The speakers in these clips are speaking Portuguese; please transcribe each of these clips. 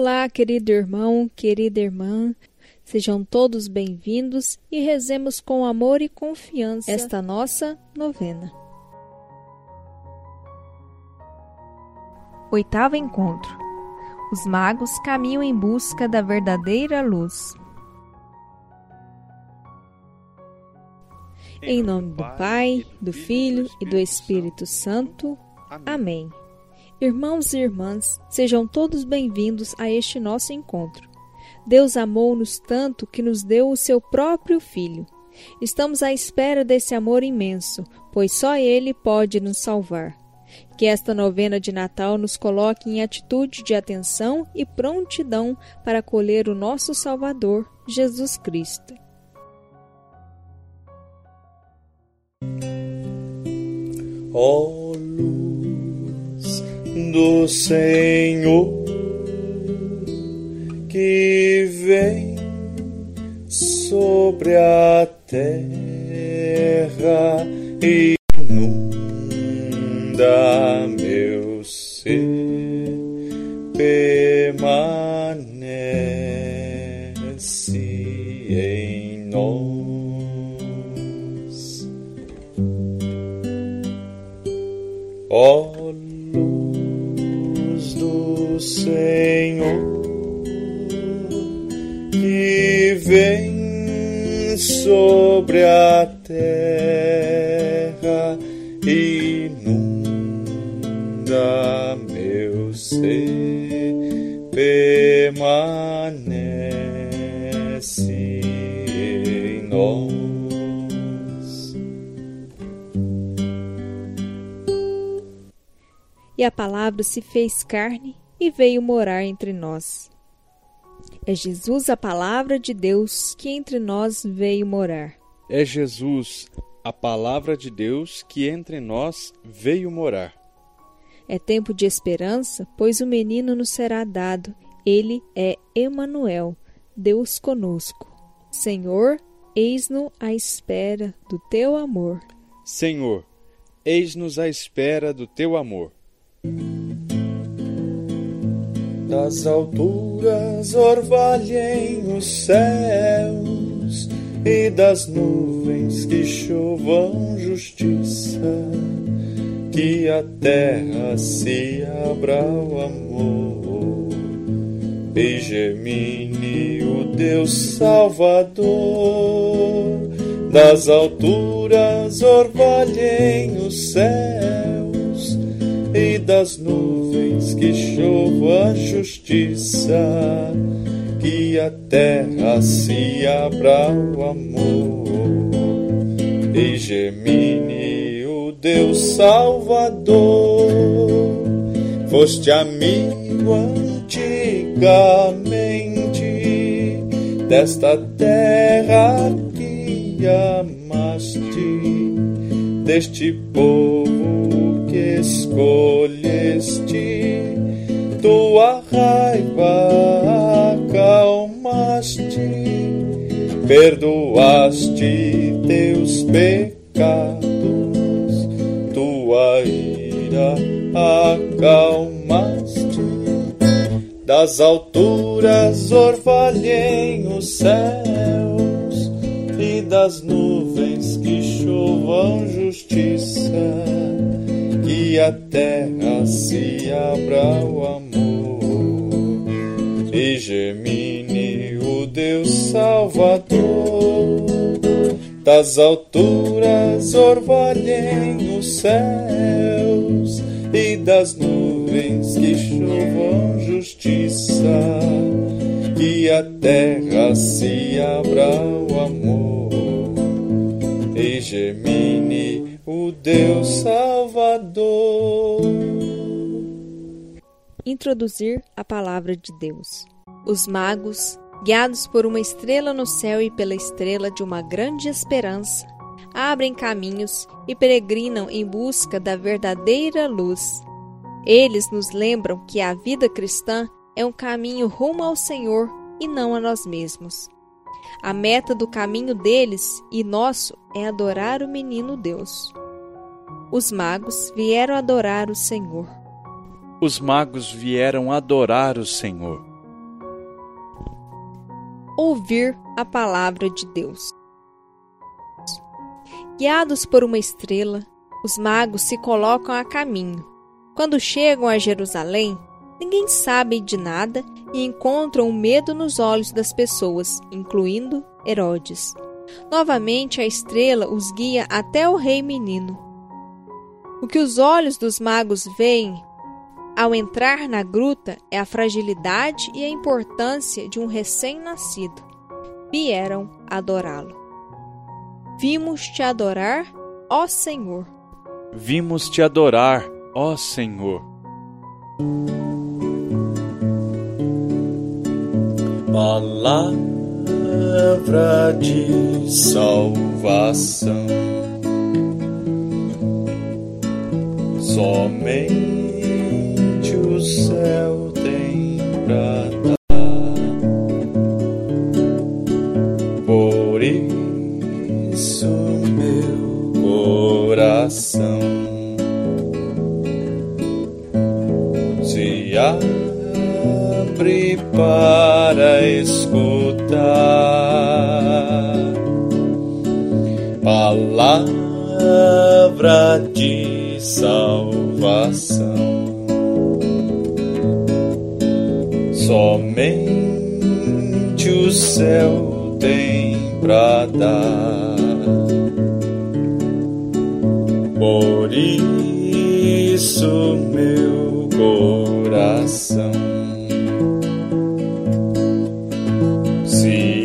Olá, querido irmão, querida irmã. Sejam todos bem-vindos e rezemos com amor e confiança esta nossa novena. Oitavo encontro. Os magos caminham em busca da verdadeira luz. Em nome do Pai, do Filho e do Espírito Santo. Amém. Irmãos e irmãs, sejam todos bem-vindos a este nosso encontro. Deus amou-nos tanto que nos deu o seu próprio Filho. Estamos à espera desse amor imenso, pois só Ele pode nos salvar. Que esta novena de Natal nos coloque em atitude de atenção e prontidão para acolher o nosso Salvador, Jesus Cristo. Luz do Senhor que vem sobre a terra e ser, permanece em nós. E a palavra se fez carne e veio morar entre nós. É Jesus a palavra de Deus que entre nós veio morar. É Jesus, a palavra de Deus, que entre nós veio morar. É tempo de esperança, pois o menino nos será dado. Ele é Emanuel, Deus conosco. Senhor, eis-nos à espera do teu amor. Senhor, eis-nos à espera do teu amor. Das alturas orvalhem os céus e das nuvens que chovam justiça, que a terra se abra ao amor e gemine o Deus Salvador. Das alturas orvalhem os céus e das nuvens que chova a justiça, que a terra se abra ao amor e gemine Deus Salvador. Foste amigo antigamente desta terra que amaste, deste povo que escolheste, tua raiva acalmaste, perdoaste teus pecados, tua ira acalmaste. Das alturas orvalhem os céus e das nuvens que chovam justiça, que a terra se abra ao amor e gemine o Deus Salvador. Das alturas orvalhem os céus e das nuvens que chovam justiça, que a terra se abra ao amor e gemine o Deus Salvador. Introduzir a palavra de Deus. Os magos, guiados por uma estrela no céu e pela estrela de uma grande esperança, abrem caminhos e peregrinam em busca da verdadeira luz. Eles nos lembram que a vida cristã é um caminho rumo ao Senhor e não a nós mesmos. A meta do caminho deles e nosso é adorar o menino Deus. Os magos vieram adorar o Senhor. Os magos vieram adorar o Senhor. ouvir a palavra de Deus. Guiados por uma estrela, os magos se colocam a caminho. Quando chegam a Jerusalém, ninguém sabe de nada e encontram o medo nos olhos das pessoas, incluindo Herodes. Novamente a estrela os guia até o rei menino. O que os olhos dos magos veem ao entrar na gruta é a fragilidade e a importância de um recém-nascido. Vieram adorá-lo. Vimos te adorar, ó Senhor. Vimos te adorar, ó Senhor. Palavra de salvação. Somente o céu tem pra abre para escutar palavra de salvação. Somente o céu tem pra dar. Por isso, meu coração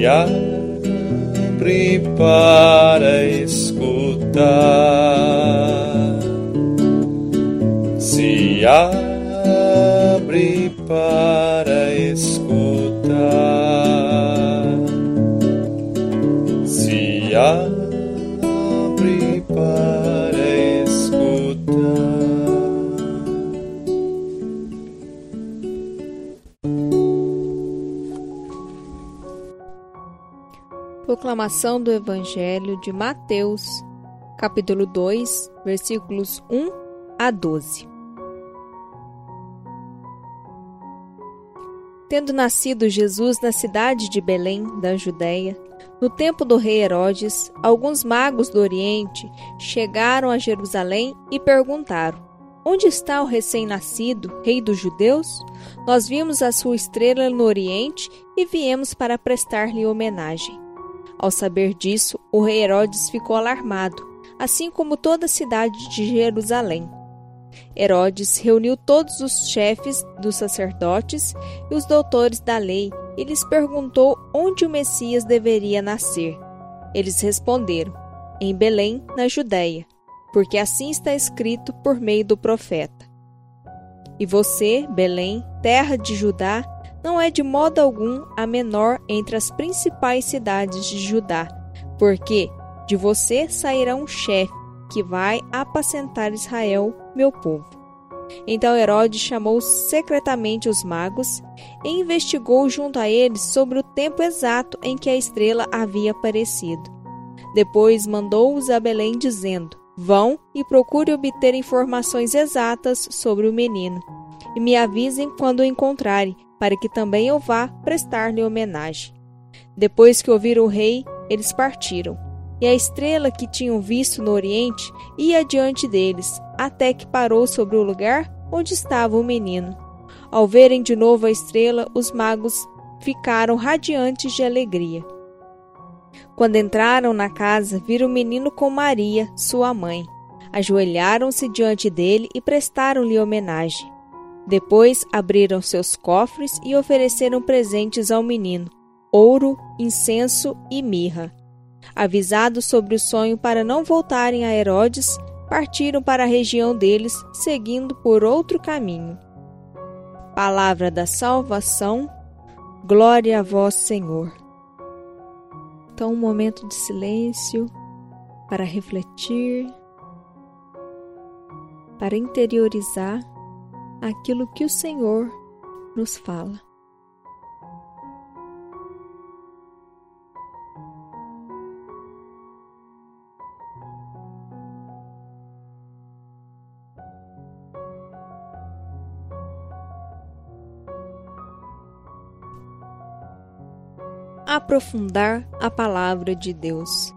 abre para escutar, se abre Proclamação do Evangelho de Mateus, capítulo 2, versículos 1 a 12. Tendo nascido Jesus na cidade de Belém, da Judéia, no tempo do rei Herodes, alguns magos do Oriente chegaram a Jerusalém e perguntaram: Onde está o recém-nascido, rei dos judeus? Nós vimos a sua estrela no Oriente e viemos para prestar-lhe homenagem. Ao saber disso, o rei Herodes ficou alarmado, assim como toda a cidade de Jerusalém. Herodes reuniu todos os chefes dos sacerdotes e os doutores da lei e lhes perguntou onde o Messias deveria nascer. Eles responderam: Em Belém, na Judéia, porque assim está escrito por meio do profeta. E você, Belém, terra de Judá, não é de modo algum a menor entre as principais cidades de Judá, porque de você sairá um chefe que vai apacentar Israel, meu povo. Então Herodes chamou secretamente os magos e investigou junto a eles sobre o tempo exato em que a estrela havia aparecido. Depois mandou-os a Belém, dizendo: Vão e procure obter informações exatas sobre o menino, e me avisem quando o encontrarem, para que também eu vá prestar-lhe homenagem. Depois que ouviram o rei, eles partiram. E a estrela que tinham visto no oriente ia diante deles, até que parou sobre o lugar onde estava o menino. Ao verem de novo a estrela, os magos ficaram radiantes de alegria. Quando entraram na casa, viram o menino com Maria, sua mãe. Ajoelharam-se diante dele e prestaram-lhe homenagem. Depois abriram seus cofres e ofereceram presentes ao menino: ouro, incenso e mirra. Avisados sobre o sonho para não voltarem a Herodes, partiram para a região deles, seguindo por outro caminho. Palavra da salvação, glória a vós, Senhor. Então, um momento de silêncio para refletir, para interiorizar aquilo que o Senhor nos fala. aprofundar a palavra de Deus.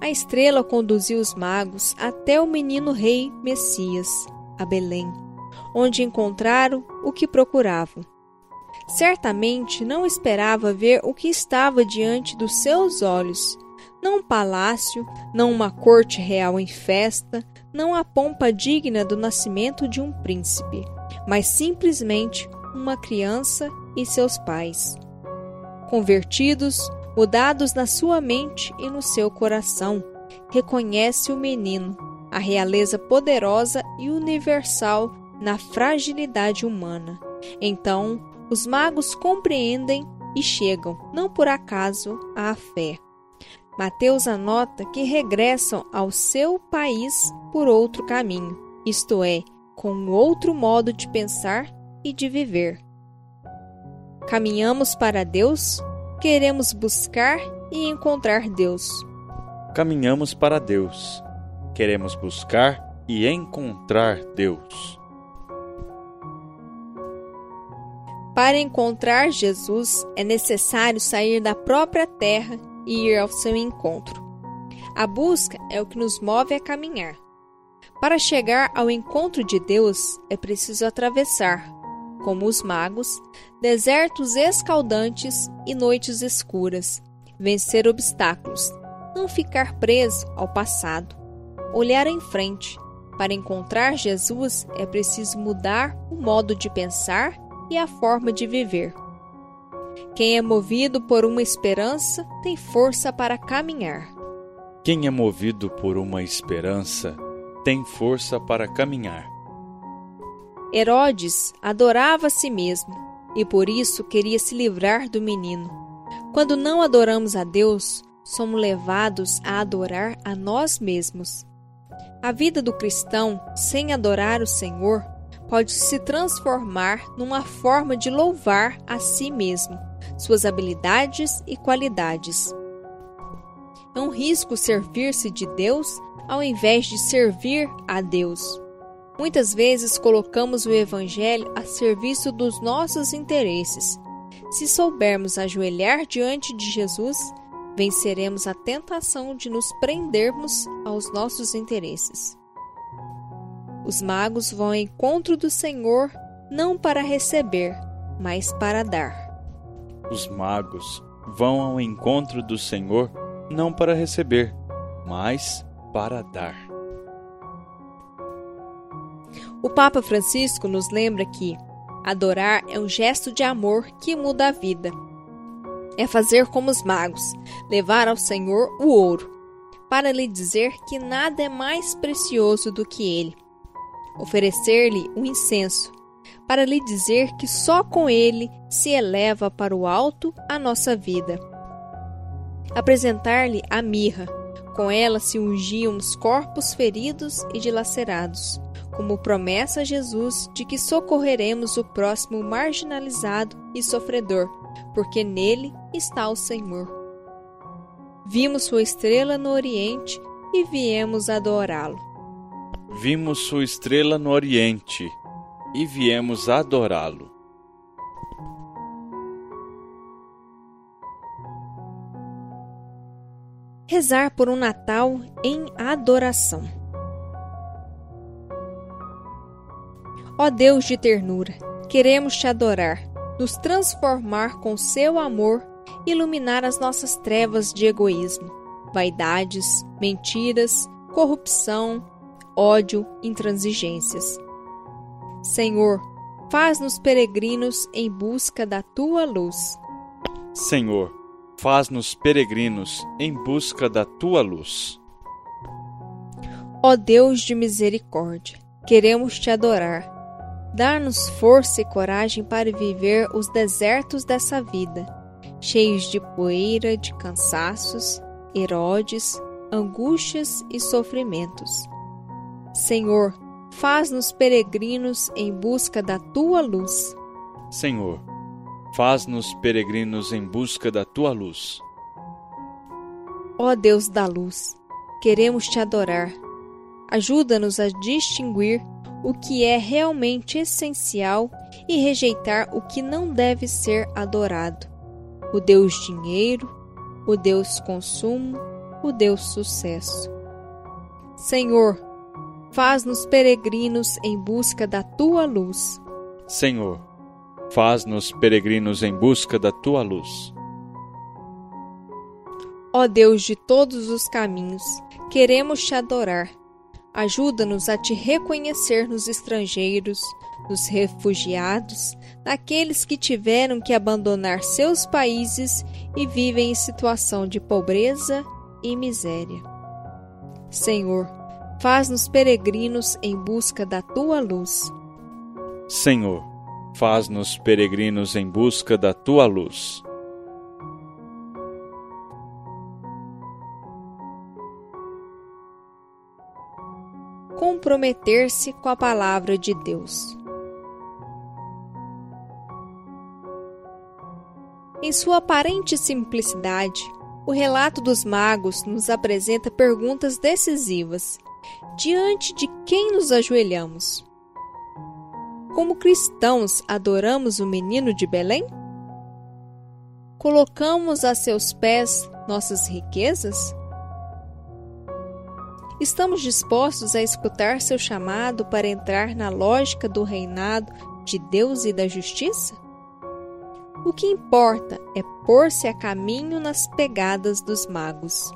A estrela conduziu os magos até o menino rei Messias, a Belém, onde encontraram o que procuravam. Certamente não esperava ver o que estava diante dos seus olhos. Não um palácio, não uma corte real em festa, não a pompa digna do nascimento de um príncipe, mas simplesmente uma criança e seus pais. Convertidos, mudados na sua mente e no seu coração, reconhece o menino, a realeza poderosa e universal na fragilidade humana. Então, os magos compreendem e chegam, não por acaso, à fé. Mateus anota que regressam ao seu país por outro caminho, isto é, com outro modo de pensar e de viver. Caminhamos para Deus, queremos buscar e encontrar Deus. Caminhamos para Deus, queremos buscar e encontrar Deus. Para encontrar Jesus, é necessário sair da própria terra e ir ao seu encontro. A busca é o que nos move a caminhar. Para chegar ao encontro de Deus, é preciso atravessar, como os magos, desertos escaldantes e noites escuras, vencer obstáculos, não ficar preso ao passado, olhar em frente. Para encontrar Jesus, é preciso mudar o modo de pensar e a forma de viver. Quem é movido por uma esperança tem força para caminhar. Quem é movido por uma esperança tem força para caminhar. Herodes adorava a si mesmo e por isso queria se livrar do menino. Quando não adoramos a Deus, somos levados a adorar a nós mesmos. A vida do cristão, sem adorar o Senhor, pode se transformar numa forma de louvar a si mesmo, suas habilidades e qualidades. É um risco servir-se de Deus ao invés de servir a Deus. Muitas vezes colocamos o Evangelho a serviço dos nossos interesses. Se soubermos ajoelhar diante de Jesus, venceremos a tentação de nos prendermos aos nossos interesses. Os magos vão ao encontro do Senhor não para receber, mas para dar. Os magos vão ao encontro do Senhor não para receber, mas para dar. O Papa Francisco nos lembra que adorar é um gesto de amor que muda a vida. É fazer como os magos, levar ao Senhor o ouro, para lhe dizer que nada é mais precioso do que ele. Oferecer-lhe o incenso, para lhe dizer que só com ele se eleva para o alto a nossa vida. Apresentar-lhe a mirra, com ela se ungiam os corpos feridos e dilacerados, como promessa a Jesus de que socorreremos o próximo marginalizado e sofredor, porque nele está o Senhor. Vimos sua estrela no Oriente e viemos adorá-lo. Vimos sua estrela no Oriente e viemos adorá-lo. Rezar por um Natal em adoração. Ó Deus de ternura, queremos te adorar, nos transformar com seu amor, iluminar as nossas trevas de egoísmo, vaidades, mentiras, corrupção, ódio, intransigências Senhor, faz-nos peregrinos em busca da tua luz. Senhor, faz-nos peregrinos em busca da tua luz. Ó Deus de misericórdia, queremos te adorar. Dá-nos força e coragem para viver os desertos dessa vida, cheios de poeira, de cansaços, erodes, angústias e sofrimentos. Senhor, faz-nos peregrinos em busca da tua luz. Senhor, faz-nos peregrinos em busca da tua luz. Ó Deus da luz, queremos te adorar. Ajuda-nos a distinguir o que é realmente essencial e rejeitar o que não deve ser adorado. O Deus dinheiro, o Deus consumo, o Deus sucesso. Senhor, faz-nos peregrinos em busca da tua luz. Senhor, faz-nos peregrinos em busca da tua luz. Ó Deus de todos os caminhos, queremos te adorar. Ajuda-nos a te reconhecer nos estrangeiros, nos refugiados, naqueles que tiveram que abandonar seus países e vivem em situação de pobreza e miséria. Senhor, faz-nos peregrinos em busca da tua luz. Senhor, faz-nos peregrinos em busca da tua luz. Comprometer-se com a palavra de Deus. Em sua aparente simplicidade, o relato dos magos nos apresenta perguntas decisivas: diante de quem nos ajoelhamos? Como cristãos, adoramos o menino de Belém? Colocamos a seus pés nossas riquezas? Estamos dispostos a escutar seu chamado para entrar na lógica do reinado de Deus e da justiça? O que importa é pôr-se a caminho nas pegadas dos magos.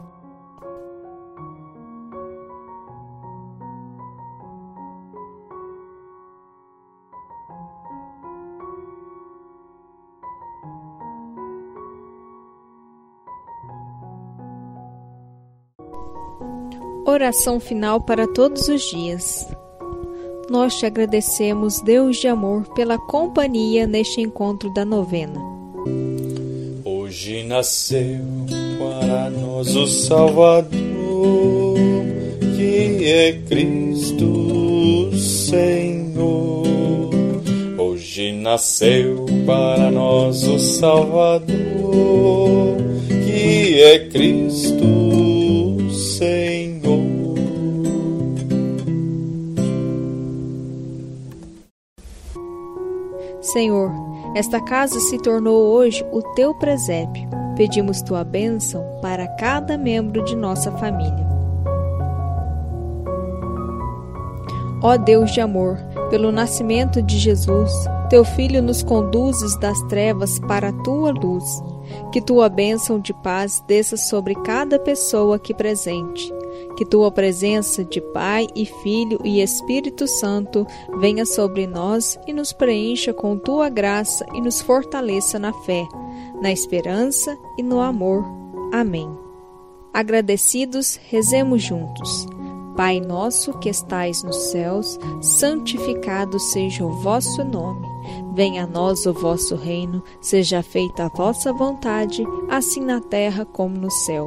Oração final para todos os dias. Nós te agradecemos, Deus de amor, pela companhia neste encontro da novena. Hoje nasceu para nós o Salvador, que é Cristo Senhor. Hoje nasceu para nós o Salvador, que é Cristo Senhor, esta casa se tornou hoje o teu presépio. Pedimos tua bênção para cada membro de nossa família. Ó Deus de amor, pelo nascimento de Jesus, teu Filho nos conduzes das trevas para a tua luz. Que tua bênção de paz desça sobre cada pessoa aqui presente que tua presença de Pai e Filho e Espírito Santo venha sobre nós e nos preencha com tua graça e nos fortaleça na fé, na esperança e no amor. Amém. Agradecidos, rezemos juntos. Pai nosso que estais nos céus, santificado seja o vosso nome. Venha a nós o vosso reino, seja feita a vossa vontade, assim na terra como no céu.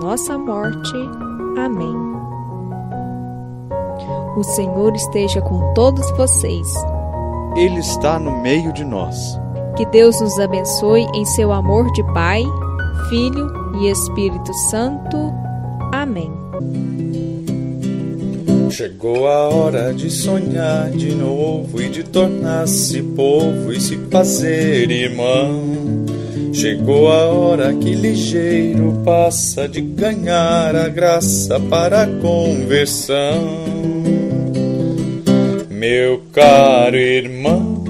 nossa morte. Amém. O Senhor esteja com todos vocês. Ele está no meio de nós. Que Deus nos abençoe em seu amor de Pai, Filho e Espírito Santo. Amém. Chegou a hora de sonhar de novo e de tornar-se povo e se fazer irmão. Chegou a hora que ligeiro passa de ganhar a graça para a conversão. Meu caro irmão,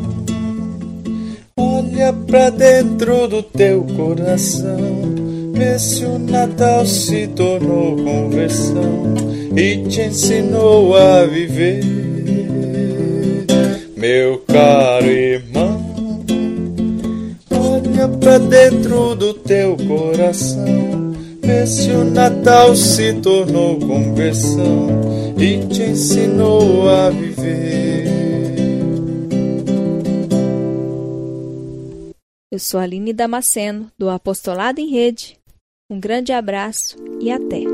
olha pra dentro do teu coração. Vê se o Natal se tornou conversão e te ensinou a viver. Meu caro irmão dentro do teu coração. Vê se o Natal se tornou conversão e te ensinou a viver. Eu sou Aline Damasceno, do Apostolado em Rede. Um grande abraço e até!